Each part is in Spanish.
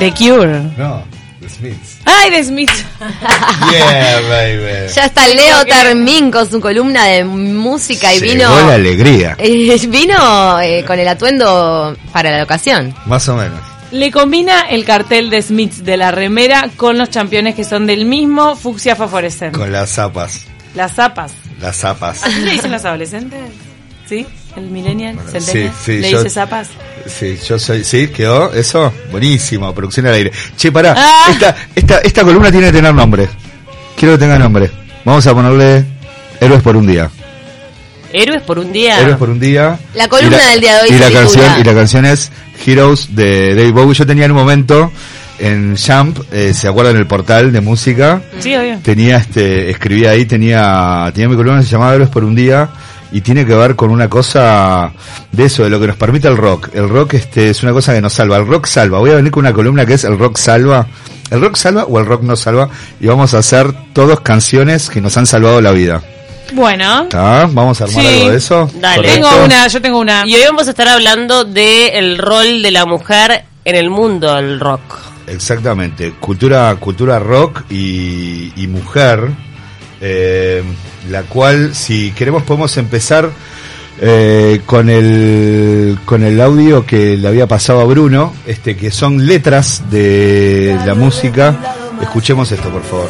The Cure. No, The Smiths. Ay, The Smith. Yeah, baby. Ya está Leo Termín con su columna de música y vino. Llegó la alegría, Eh, vino eh, con el atuendo para la ocasión. más o menos. Le combina el cartel de Smiths de la remera con los championes que son del mismo fucsia fosforescente. Con las zapas. Las zapas. Las zapas. ¿Así le dicen los adolescentes? ¿Sí? ¿El millennial? Sí, ¿Centennial? sí, ¿Le yo- dice zapas? Sí, yo soy, sí, quedó eso, buenísimo, producción al aire. Che, pará, Ah. esta, esta, esta columna tiene que tener nombre. Quiero que tenga nombre. Vamos a ponerle Héroes por un día. Héroes por un día. Héroes por un día. La columna del día de hoy Y la canción, y la canción es Heroes de David Bowie. Yo tenía en un momento en Jump, eh, ¿se acuerdan el portal de música? Sí, obvio. Tenía este, escribía ahí, tenía, tenía mi columna se llamaba Héroes por un día y tiene que ver con una cosa de eso, de lo que nos permite el rock. El rock este es una cosa que nos salva. El rock salva. Voy a venir con una columna que es el rock salva. ¿El rock salva o el rock no salva? Y vamos a hacer todas canciones que nos han salvado la vida. Bueno. ¿Está? Vamos a armar Sí. algo de eso. Dale. ¿Correcto? Tengo una, yo tengo una. Y hoy vamos a estar hablando del rol de la mujer en el mundo del rock. Exactamente, cultura, cultura rock y, y mujer, eh, la cual, si queremos, podemos empezar eh, con el con el audio que le había pasado a Bruno, este que son letras de la música. Escuchemos esto, por favor.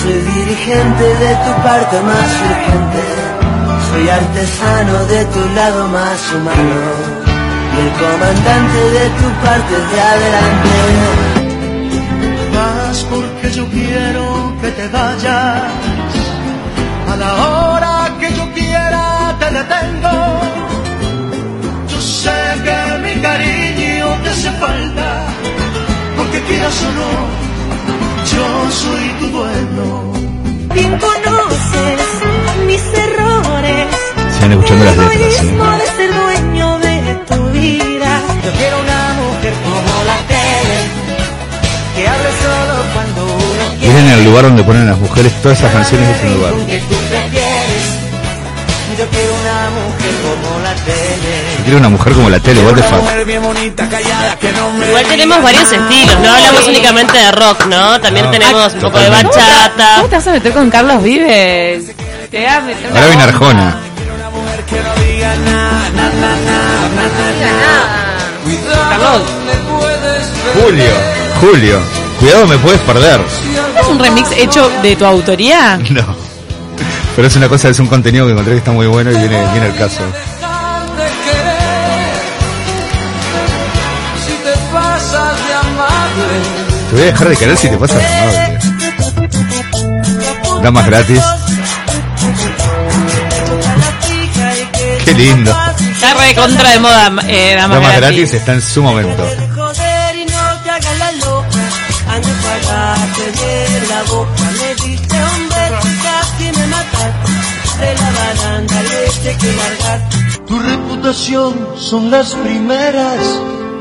Soy dirigente de tu parte más urgente. Soy artesano de tu lado más humano. Y el comandante de tu parte de adelante. Más porque yo quiero que te vayas. A la hora que yo quiera te detengo. Yo sé que mi cariño te hace falta. Porque quieras o no, yo soy tu dueño. Bien conoces mis errores. Sigan escuchando las egoísmo de ser dueño de tu vida. Yo quiero una quiere. Miren el lugar donde ponen las mujeres, todas esas canciones de ese el lugar. Yo quiero una mujer como la tele. Yo quiero una mujer como la tele, what the fuck. Igual tenemos varios estilos, no hablamos únicamente de rock, ¿no? También No, tenemos un poco de bachata. ¿Cómo te vas a meter con Carlos Vives? Te vas a meter una Ahora viene. Arjona. Carlos, Julio, Julio, cuidado me puedes perder. ¿es un remix hecho de tu autoría? No. Pero es una cosa, es un contenido que encontré que está muy bueno y viene, viene el caso. Te voy a dejar de querer si te pasas de amable. Damas gratis. Qué lindo. Está re contra de moda, eh, Damas Damas Gratis. gratis está en su momento. Para de la boca. Me diste un beso y casi me mataste. De la baranda leche que largar. Tu reputación son las primeras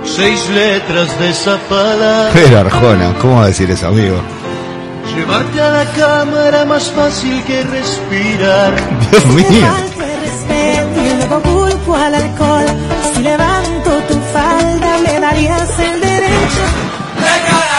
seis letras de esa palabra. Pero Arjona, ¿cómo va a decir eso, amigo? Llevarte a la cama era más fácil que respirar. Dios mío. culpo al alcohol. Si levanto tu falda, me darías el derecho.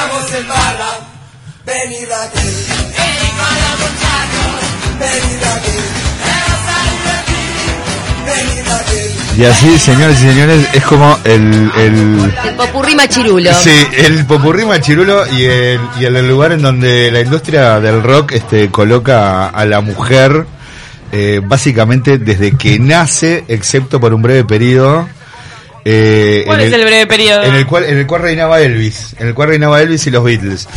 Y así, señores y señores, es como el, el, El popurrí machirulo. Sí, el popurrí machirulo y el, y el lugar en donde la industria del rock este, coloca a la mujer eh, básicamente desde que nace, excepto por un breve periodo. eh, ¿Cuál en es el breve periodo? En el cual, en el cual reinaba Elvis, en el cual reinaba Elvis y los Beatles.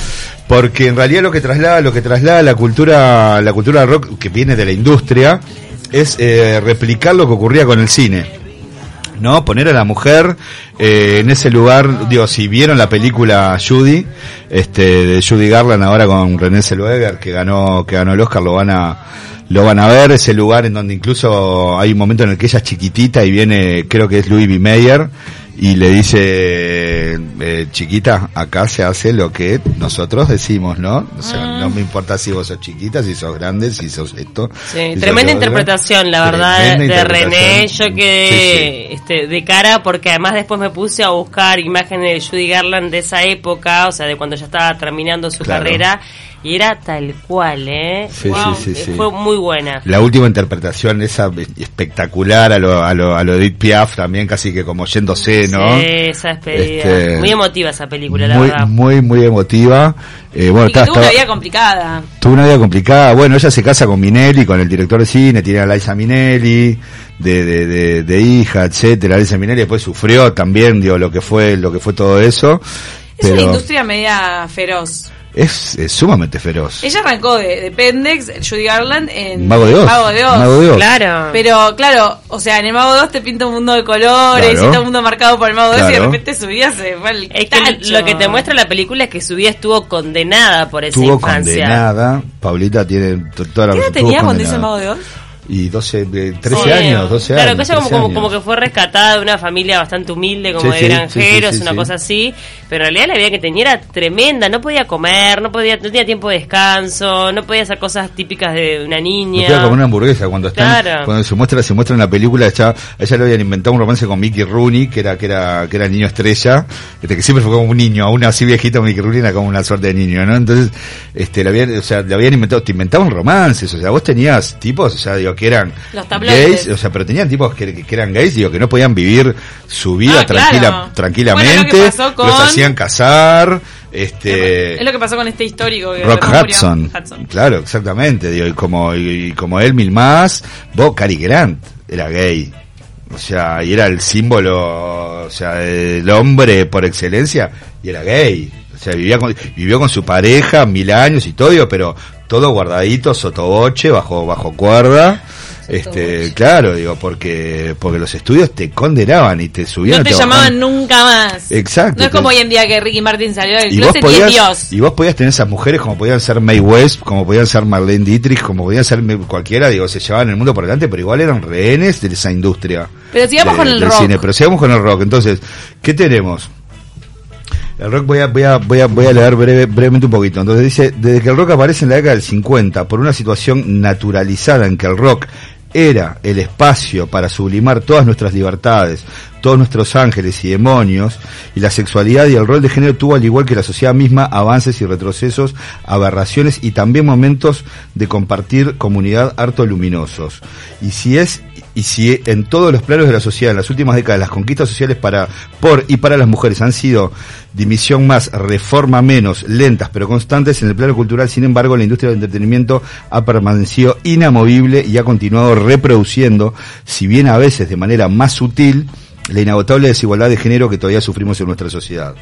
Porque en realidad lo que traslada, lo que traslada la cultura, la cultura rock que viene de la industria, es eh, replicar lo que ocurría con el cine. ¿No? Poner a la mujer eh, en ese lugar, digo, si vieron la película Judy, este, de Judy Garland ahora con René Zellweger, que ganó, que ganó el Oscar, lo van a, lo van a ver, ese lugar en donde incluso hay un momento en el que ella es chiquitita y viene, creo que es Louis B. Mayer, y le dice, eh, eh, chiquita, acá se hace lo que nosotros decimos, ¿no? O sea, Ah. no me importa si vos sos chiquita, si sos grande, si sos esto. Sí, si tremenda interpretación, la verdad, de René. Yo quedé Este, de cara porque además después me puse a buscar imágenes de Judy Garland de esa época, o sea, de cuando ya estaba terminando su Claro. carrera, y era tal cual, ¿eh? Sí, Wow, sí, sí, sí. Fue muy buena. La última interpretación, esa espectacular a lo, a lo, a lo Edith Piaf también, casi que como yéndose, ¿no? Sí, esa despedida. Este, muy emotiva esa película, la muy, verdad. muy, muy emotiva. Eh, bueno, Y que está- tuvo una vida complicada. tuvo una vida complicada. Bueno, ella se casa con Minelli, con el director de cine, tiene a Liza Minelli, de, de, de, de hija, etcétera. Liza Minelli después sufrió también, digo, lo que fue, lo que fue todo eso. Es una industria media feroz. Es, es sumamente feroz. Ella arrancó de, de Pendex, Judy Garland, en Mago de Oz. Mago de Oz. Mago de Oz. Claro. Pero claro, o sea, en el Mago de Oz te pinta un mundo de colores Claro. y todo el mundo marcado por el Mago de Oz y de Claro. repente su vida se fue al Es que lo que te muestra la película es que su vida estuvo condenada por esa Estuvo infancia. condenada. Paulita tiene toda la ¿Qué edad tenía cuando hizo el condenada. Mago de Oz? Y 12, eh, 13 Sí. años, 12 claro, años. que ella como, 13 como, como que fue rescatada de una familia bastante humilde, como Sí, de sí, granjeros, una cosa así. Pero en realidad la vida que tenía era tremenda. No podía comer, no podía no tenía tiempo de descanso, no podía hacer cosas típicas de una No niña. podía comer una hamburguesa cuando están, Claro. cuando se muestra se muestra en la película ya ella le habían inventado un romance con Mickey Rooney que era que era que era el niño estrella este, que siempre fue como un niño aún así viejito Mickey Rooney era como una suerte de niño no entonces este le habían o sea le habían inventado te inventaban romances o sea vos tenías tipos o sea digo que eran Los gays o sea pero tenían tipos que, que eran gays digo que no podían vivir su vida Ah, tranquila claro. tranquilamente Bueno, lo que pasó con- los hacían casar este Es lo que pasó con este histórico que Rock. Hudson. Hudson. Claro, exactamente. Digo, y como, y, como él mil más, vos, Cary Grant era gay. O sea, y era el símbolo, o sea, del hombre por excelencia, y era gay. O sea, vivía con, vivió con su pareja mil años y todo, digo, pero todo guardadito, sotoboche, bajo, bajo cuerda. Este, claro, digo, porque, porque los estudios te condenaban y te subían. No te bajaban. llamaban nunca más. Exacto. No es como hoy en día que Ricky Martin salió del y vos closet y es podías Dios. y vos podías tener esas mujeres como podían ser May West como podían ser Marlene Dietrich como podían ser cualquiera digo se llevaban el mundo por delante pero igual eran rehenes de esa industria Pero sigamos de- con el del rock. cine. pero sigamos con el rock entonces qué tenemos el rock voy a, voy a, voy a, voy a leer breve- brevemente un poquito. Entonces dice, desde que el rock aparece en la década del 50, por una situación naturalizada en que el rock era el espacio para sublimar todas nuestras libertades, todos nuestros ángeles y demonios, y la sexualidad y el rol de género tuvo, al igual que la sociedad misma, avances y retrocesos, aberraciones y también momentos de compartir comunidad harto luminosos. Y si es y si en todos los planos de la sociedad en las últimas décadas las conquistas sociales para por y para las mujeres han sido dimisión más, reforma menos, lentas pero constantes en el plano cultural, sin embargo la industria del entretenimiento ha permanecido inamovible y ha continuado reproduciendo, si bien a veces de manera más sutil, la inagotable desigualdad de género que todavía sufrimos en nuestra sociedad.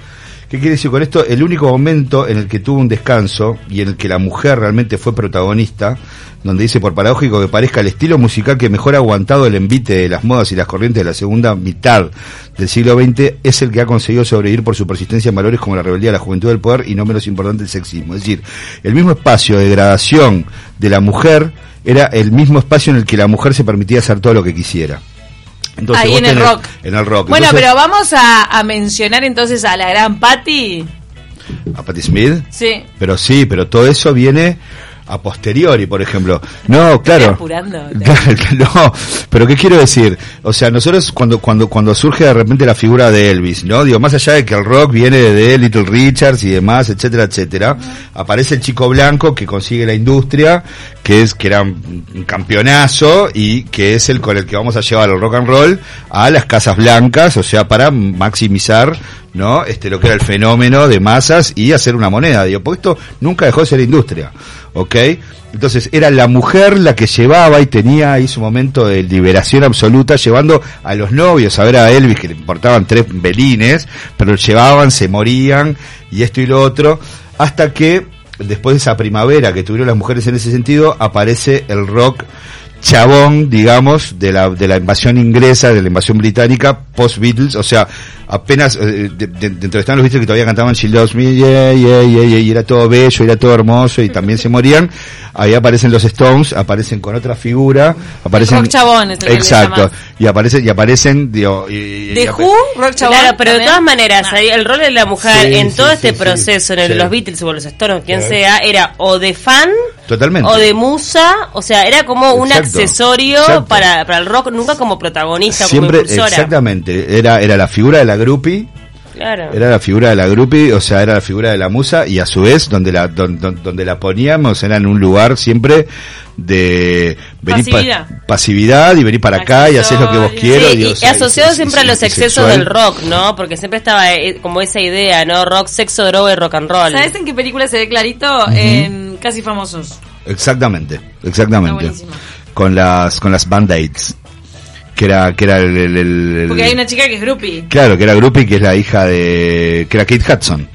¿Qué quiere decir con esto? El único momento en el que tuvo un descanso y en el que la mujer realmente fue protagonista, donde dice por paradójico que parezca el estilo musical que mejor ha aguantado el envite de las modas y las corrientes de la segunda mitad del siglo XX, es el que ha conseguido sobrevivir por su persistencia en valores como la rebeldía, la juventud del poder y no menos importante el sexismo. Es decir, el mismo espacio de degradación de la mujer era el mismo espacio en el que la mujer se permitía hacer todo lo que quisiera. Entonces, Ahí en el rock. En el rock. Bueno, Entonces, pero vamos a, a mencionar entonces a la gran Patty. A Patti Smith. Sí. Pero sí, pero todo eso viene a posteriori, por ejemplo. No, claro. apurando. no, pero qué quiero decir, o sea, nosotros cuando cuando cuando surge de repente la figura de Elvis, ¿no? Digo, más allá de que el rock viene de Little Richards y demás, etcétera, etcétera, aparece el chico blanco que consigue la industria, que es que era un un campeonazo y que es el con el que vamos a llevar el rock and roll a las casas blancas, o sea, para maximizar ¿no? Este, lo que era el fenómeno de masas y hacer una moneda, digo, porque esto nunca dejó de ser industria, ¿ok? Entonces era la mujer la que llevaba y tenía ahí su momento de liberación absoluta, llevando a los novios a ver a Elvis, que le importaban tres belines, pero llevaban, se morían, y esto y lo otro, hasta que después de esa primavera que tuvieron las mujeres en ese sentido, aparece el rock chabón, digamos, de la, de la invasión inglesa, de la invasión británica, post-Beatles, o sea, apenas, eh, de- de- dentro de estaban los Beatles que todavía cantaban She Loves Me, yeah, yeah, yeah, yeah, y era todo bello, era todo hermoso, y también se morían, ahí aparecen los Stones, aparecen con otra figura, aparecen... rock chabón es Exacto, y aparecen, y aparecen, digo, y- y- ¿De y- Who? ¿Rock chabón? Claro, pero de todas maneras, ahí el rol de la mujer Sí, en sí, todo sí, este sí. proceso, en el- Sí. los Beatles o los Stones, quien Sí. sea, era o de fan Totalmente. o de musa, o sea, era como un accesorio Exacto. para, para el rock, nunca como protagonista, Siempre, como impulsora. exactamente, era, era la figura de la groupie, Claro. Era la figura de la groupie, o sea, era la figura de la musa y a su vez donde la don- don- donde la poníamos era en un lugar siempre de venir pa- Pasividad. pasividad y venir para acá y hacer lo que vos quieras. Sí, y, y o sea, asociado y- y- siempre a los y excesos sexual. del rock, ¿no? Porque siempre estaba eh, como esa idea, ¿no? Rock, sexo, droga y rock and roll. ¿Sabes en qué película se ve clarito? En Casi Famosos. Exactamente, exactamente. Con las con las band-aids. Que era que era el, el- el- el- Porque hay una chica que es groupie, Claro, que era groupie que es la hija de que era Kate Hudson.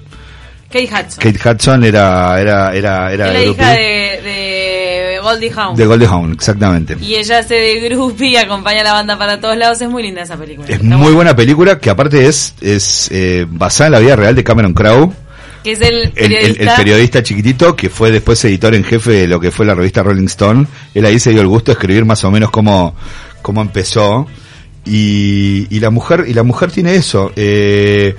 Kate Hudson. Kate Hudson era era era era la groupie hija de, de Goldie Hawn. de Goldie Hawn, exactamente. Y ella hace de groupie y acompaña a la banda para todos lados. Es muy linda esa película. Es muy buena. buena película que aparte es, es eh, basada en la vida real de Cameron Crowe, Que es el el, el- periodista. el periodista chiquitito que fue después editor en jefe de lo que fue la revista Rolling Stone. Él ahí se dio el gusto de escribir más o menos cómo, cómo empezó. Y, y la mujer, y la mujer tiene eso. Eh,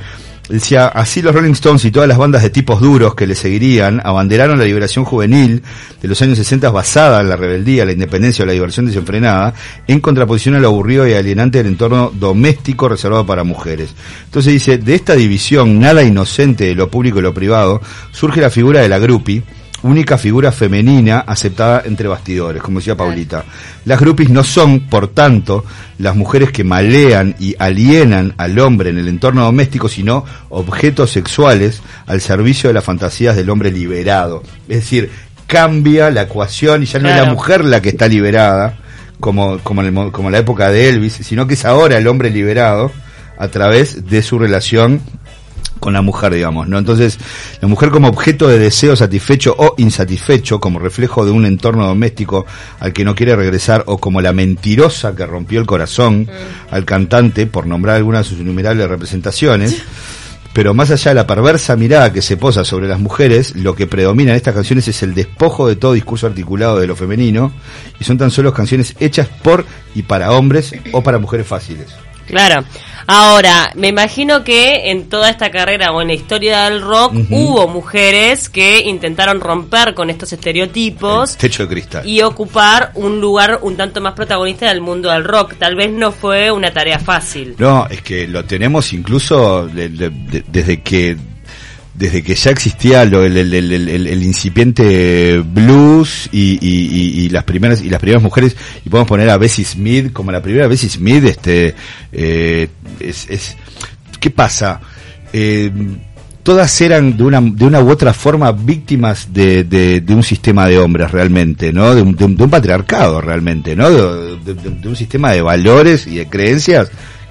decía, así los Rolling Stones y todas las bandas de tipos duros que le seguirían abanderaron la liberación juvenil de los años 60 basada en la rebeldía, la independencia o la diversión desenfrenada, en contraposición a lo aburrido y alienante del entorno doméstico reservado para mujeres. Entonces dice, de esta división nada inocente de lo público y lo privado, surge la figura de la groupie, única figura femenina aceptada entre bastidores, como decía Paulita. Las groupies no son, por tanto, las mujeres que malean y alienan al hombre en el entorno doméstico, sino objetos sexuales al servicio de las fantasías del hombre liberado. Es decir, cambia la ecuación y ya no es la mujer la que está liberada, como, como, en el mo- como en la época de Elvis, sino que es ahora el hombre liberado a través de su relación con la mujer, digamos, ¿no? Entonces, la mujer como objeto de deseo satisfecho o insatisfecho, como reflejo de un entorno doméstico al que no quiere regresar, o como la mentirosa que rompió el corazón al cantante, por nombrar algunas de sus innumerables representaciones. Pero más allá de la perversa mirada que se posa sobre las mujeres, lo que predomina en estas canciones es el despojo de todo discurso articulado de lo femenino, y son tan solo canciones hechas por y para hombres o para mujeres fáciles. Claro. Ahora, me imagino que en toda esta carrera o en la historia del rock hubo mujeres que intentaron romper con estos estereotipos Techo de cristal. y ocupar un lugar un tanto más protagonista del mundo del rock. Tal vez no fue una tarea fácil. No, es que lo tenemos incluso de- de- de- desde que desde que ya existía lo- el, el- incipiente blues y, y- las primeras y las primeras mujeres y podemos poner a Bessie Smith como la primera Bessie Smith este eh, es, es qué pasa Eh, todas eran de una de una u otra forma víctimas de, de, un sistema de hombres realmente no de un, de un- patriarcado realmente no de un sistema de valores y de creencias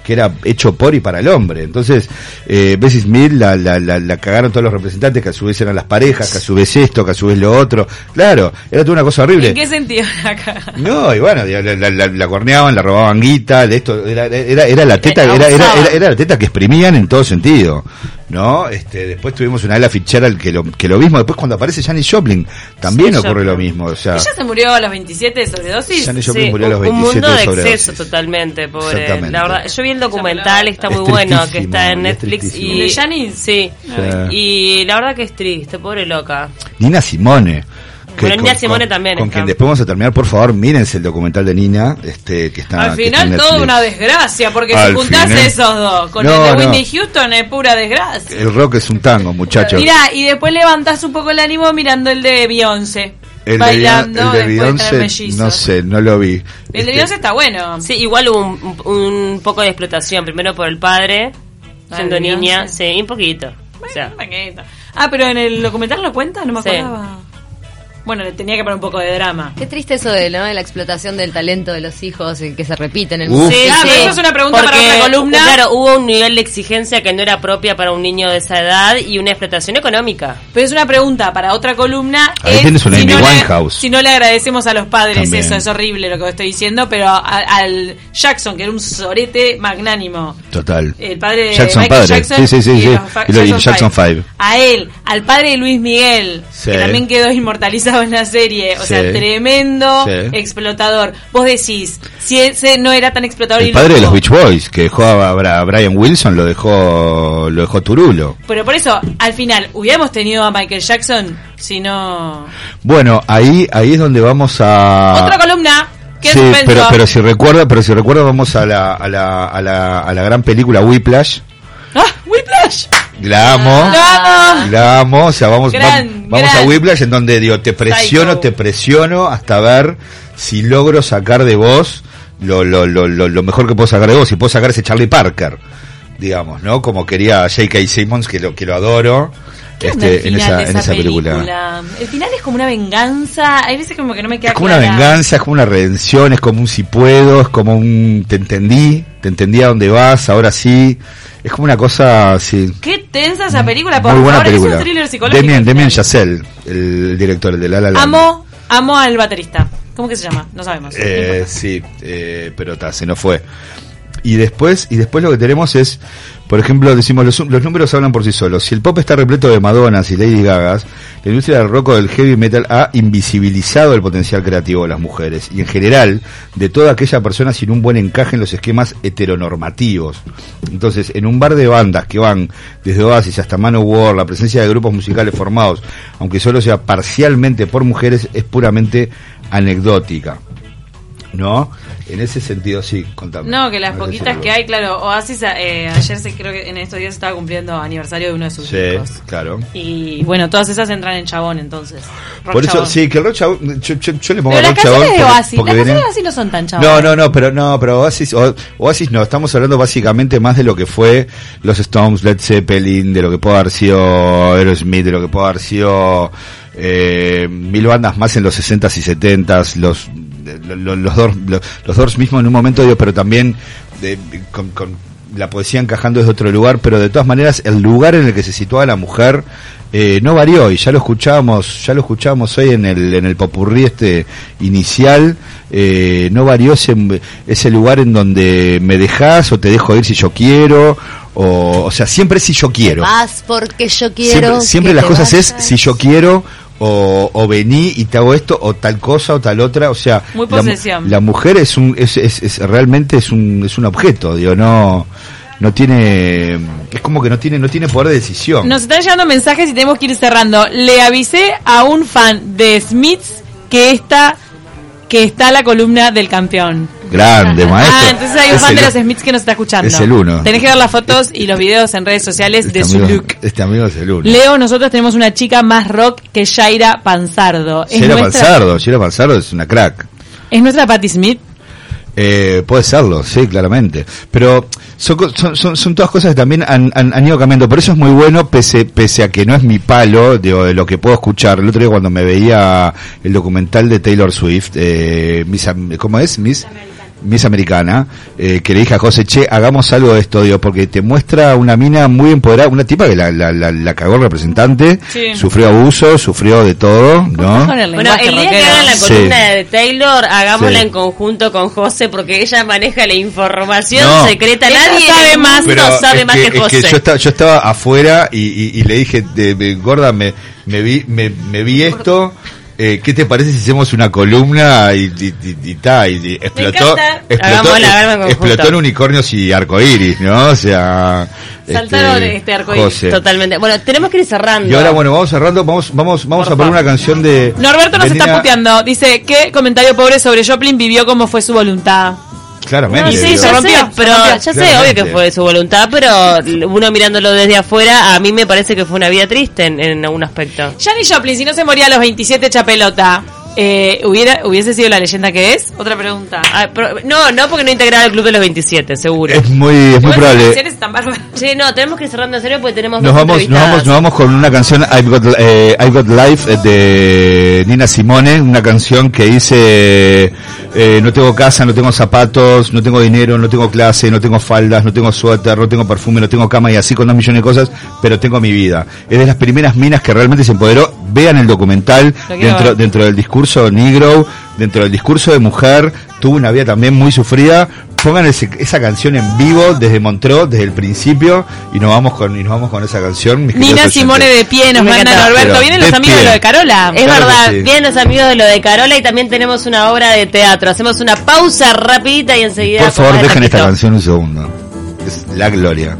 que era hecho por y para el hombre. Entonces, eh, Bessie Smith la, la, la, la cagaron todos los representantes, que a su vez eran las parejas, que a su vez esto, que a su vez lo otro. Claro, era toda una cosa horrible. ¿En qué sentido acá? No, y bueno, la, la, la, la corneaban, la robaban guita, de esto, era, era, era la teta, era, era, era, era la teta que exprimían en todo sentido. ¿No? Este, después tuvimos una Ella Fitzgerald que lo, que lo mismo, después cuando aparece Janis Joplin, también Sí, ocurre Joplin. lo mismo, o sea, Ella se murió a los 27 de sobredosis. Janis Joplin Sí, murió a los un- 27 un mundo de exceso totalmente, pobre. Exactamente. La verdad, yo vi el documental, está muy Es bueno, que está en Netflix y ¿De Janis? Sí. Sí. Y la verdad que es triste, pobre loca. Nina Simone. Bueno, Nina Simone también Con está. quien después vamos a terminar, por favor, mírense el documental de Nina, este, que está Al está final todo Netflix. una desgracia, porque Al si juntás final- esos dos con No, el de no. Whitney Houston es pura desgracia. El rock es un tango, muchachos. Mirá, y después levantás un poco el ánimo mirando el de Beyoncé. el de, bailando el de después de Beyoncé, no sé, no lo vi. El de Este, Beyoncé está bueno. Sí, igual hubo un, un- poco de explotación, primero por el padre, Ah, siendo niña, sí, un poquito. O sea, Un paquete. Ah, pero en el documental lo cuenta, no me Sí. acordaba. Bueno, le tenía que poner un poco de drama. Qué triste eso de, ¿no? de la explotación del talento de los hijos y que se repite en el mundo. Sí, Ah, pero eso es una pregunta para otra columna. Claro, hubo un nivel de exigencia que no era propia para un niño de esa edad y una explotación económica. Pero es una pregunta para otra columna. Ahí es tienes una si Amy no le- si no le agradecemos a los padres, También. eso es horrible lo que estoy diciendo, pero a- al Jackson, que era un sorete magnánimo. Total. El padre de Jackson Michael padre. Jackson Sí, sí, sí, y sí. Y Jackson Five. Five. A él, al padre de Luis Miguel, Sí. que también quedó inmortalizado en la serie. O Sí. sea, tremendo Sí. explotador. Vos decís, si ese no era tan explotador y El padre de los Beach Boys, que dejó a Brian Wilson, lo dejó, lo dejó Turulo. Pero por eso, al final, hubiéramos tenido a Michael Jackson si no... Bueno, ahí, ahí es donde vamos a. Otra columna. ¿Qué. Sí, pero, pero si recuerda, pero si recuerda vamos a la, a la, a la, a la gran película Whiplash. ¡Ah! ¡Whiplash! La amo. ¡No! La amo, o sea, vamos, Gran, vamos gran. a Whiplash en donde digo, te presiono, Psycho. te presiono hasta ver si logro sacar de vos lo, lo, lo, lo, lo mejor que puedo sacar de vos, si puedo sacar ese Charlie Parker, digamos, ¿no? Como quería J.K. Simmons, que lo, que lo adoro, ¿Qué onda el este, en final esa, de en esa película. El final es como una venganza. Hay veces como que no me queda Es como una clara. venganza, es como una redención, es como un si puedo, es como un te entendí, te entendí a dónde vas, ahora sí. Es como una cosa así. Qué tensa esa película, por Muy buena favor. película. Es un thriller psicológico. Damien final. Chazelle, el director el de La La Land. Amo, amo al baterista. ¿Cómo que se llama? No sabemos. Eh, sí, eh, pero ta, se nos fue. Y después, y después lo que tenemos es, por ejemplo, decimos, los, números hablan por sí solos. Si el pop está repleto de Madonas y Lady Gagas, la industria del rock o del heavy metal ha invisibilizado el potencial creativo de las mujeres y en general de toda aquella persona sin un buen encaje en los esquemas heteronormativos. Entonces, en un bar de bandas que van desde Oasis hasta Manowar, la presencia de grupos musicales formados, aunque solo sea parcialmente por mujeres, es puramente anecdótica. ¿No? En ese sentido, sí, contame. No, que las poquitas que hay, claro, Oasis, eh, ayer se, creo que en estos días estaba cumpliendo aniversario de uno de sus Sí, hijos. claro. Y bueno, todas esas entran en chabón entonces. Rock Por eso, chabón. sí, que el rock chabón, yo, yo- yo le pongo Pero las chabón canciones de porque- Oasis, porque las viene- canciones de Oasis no son tan chabón. No, no, no, pero no, pero Oasis, o- Oasis no, estamos hablando básicamente más de lo que fue los Stones, Led Zeppelin, de lo que puede haber sido Aerosmith, de lo que puede haber sido eh, mil bandas más en los 60s y 70s, los los, los, los Doors, los, los Doors mismos en un momento, digo, pero también de- con, con la poesía encajando desde otro lugar, pero de todas maneras el lugar en el que se situaba la mujer eh, no varió y ya lo escuchábamos, ya lo escuchábamos hoy en el en el popurrí este inicial, eh, no varió ese, ese lugar en donde me dejas o te dejo ir si yo quiero o o sea siempre si yo quiero. Vas porque yo quiero. Siempre, las cosas es si yo quiero o, o vení y te hago esto o tal cosa o tal otra, o sea, Muy la, mujer es un es, es, es- realmente es un es un objeto, digo, no no tiene es como que no tiene no tiene poder de decisión. Nos están llegando mensajes y tenemos que ir cerrando. Le avisé a un fan de Smiths que está que está la columna del campeón. Grande, maestro. Ah, entonces hay un Es fan de los Smiths que nos está escuchando. es el uno. Tenés que ver las fotos y los videos en redes sociales este de su look. Este amigo es el uno. Leo, nosotros tenemos una chica más rock que Shaira Panzardo. Es Shira nuestra, Panzardo, Shira Panzardo es una crack. es nuestra Patti Smith. Eh, puede serlo, sí, claramente. Pero son, son, son, son todas cosas que también han, han, han ido cambiando. Por eso es muy bueno, pese, pese a que no es mi palo digo, de lo que puedo escuchar. El otro día cuando me veía el documental de Taylor Swift, eh, Miss Am- ¿cómo es? Miss, Miss Americana, eh, que le dije a José, che, hagamos algo de esto, digo, porque te muestra una mina muy empoderada, una tipa que la, la, la, la cagó el representante, Sí. sufrió abuso, sufrió de todo, ¿no? El Bueno, el día que hagan la Sí. columna de Taylor, hagámosla Sí. en conjunto con José, porque ella maneja la información No. secreta. Ella Nadie sabe más, mundo sabe más que, es José. yo estaba, yo estaba afuera y, y- y le dije, de, de- gorda, me, me vi, me, me vi esto. Eh, ¿Qué te parece si hacemos una columna y, y, y- y ta, y- y explotó, explotó, explotó en unicornios y arcoíris, ¿no? O sea, Saltaron este arcoíris, José. Totalmente. Bueno, tenemos que ir cerrando. Y ahora bueno, vamos cerrando, vamos, vamos, vamos Por a poner favor. una canción de Norberto nos de está Nina- puteando. Dice, ¿qué comentario pobre sobre Joplin vivió como fue su voluntad? Claramente. Y sí, se pero rompió. ya sé, obvio que fue su voluntad, pero uno mirándolo desde afuera, a mí me parece que fue una vida triste en, en algún aspecto. Janis Joplin, si no se moría a los 27 hecha pelota. Eh, hubiera, hubiese sido la leyenda que es. Otra pregunta. Ah, pero- no, no porque no integraba el club de los 27, seguro. Es muy, es muy probable. canciones están bárbaras. Sí, no, tenemos que ir cerrando en serio porque tenemos Nos dos vamos, nos vamos, nos vamos con una canción I've Got, eh, I've Got Life eh, de Nina Simone, una canción que dice eh, no tengo casa, no tengo zapatos, no tengo dinero, no tengo clase, no tengo faldas, no tengo suéter, no tengo perfume, no tengo cama y así con dos millones de cosas, pero tengo mi vida. Es de las primeras minas que realmente se empoderó. Vean el documental dentro, dentro del discurso negro, dentro del discurso de mujer, tuvo una vida también muy sufrida. Pongan ese- esa canción en vivo desde Montreux, desde el principio, y nos vamos con, y nos vamos con esa canción. Nina. Simone de pie, nos mandan. Pero, Vienen los amigos de lo de Carola. Es Claro verdad, sí. vienen los amigos de lo de Carola y también tenemos una obra de teatro. Hacemos una pausa rapidita y enseguida... Por favor, dejen esta canción un segundo. Es la gloria.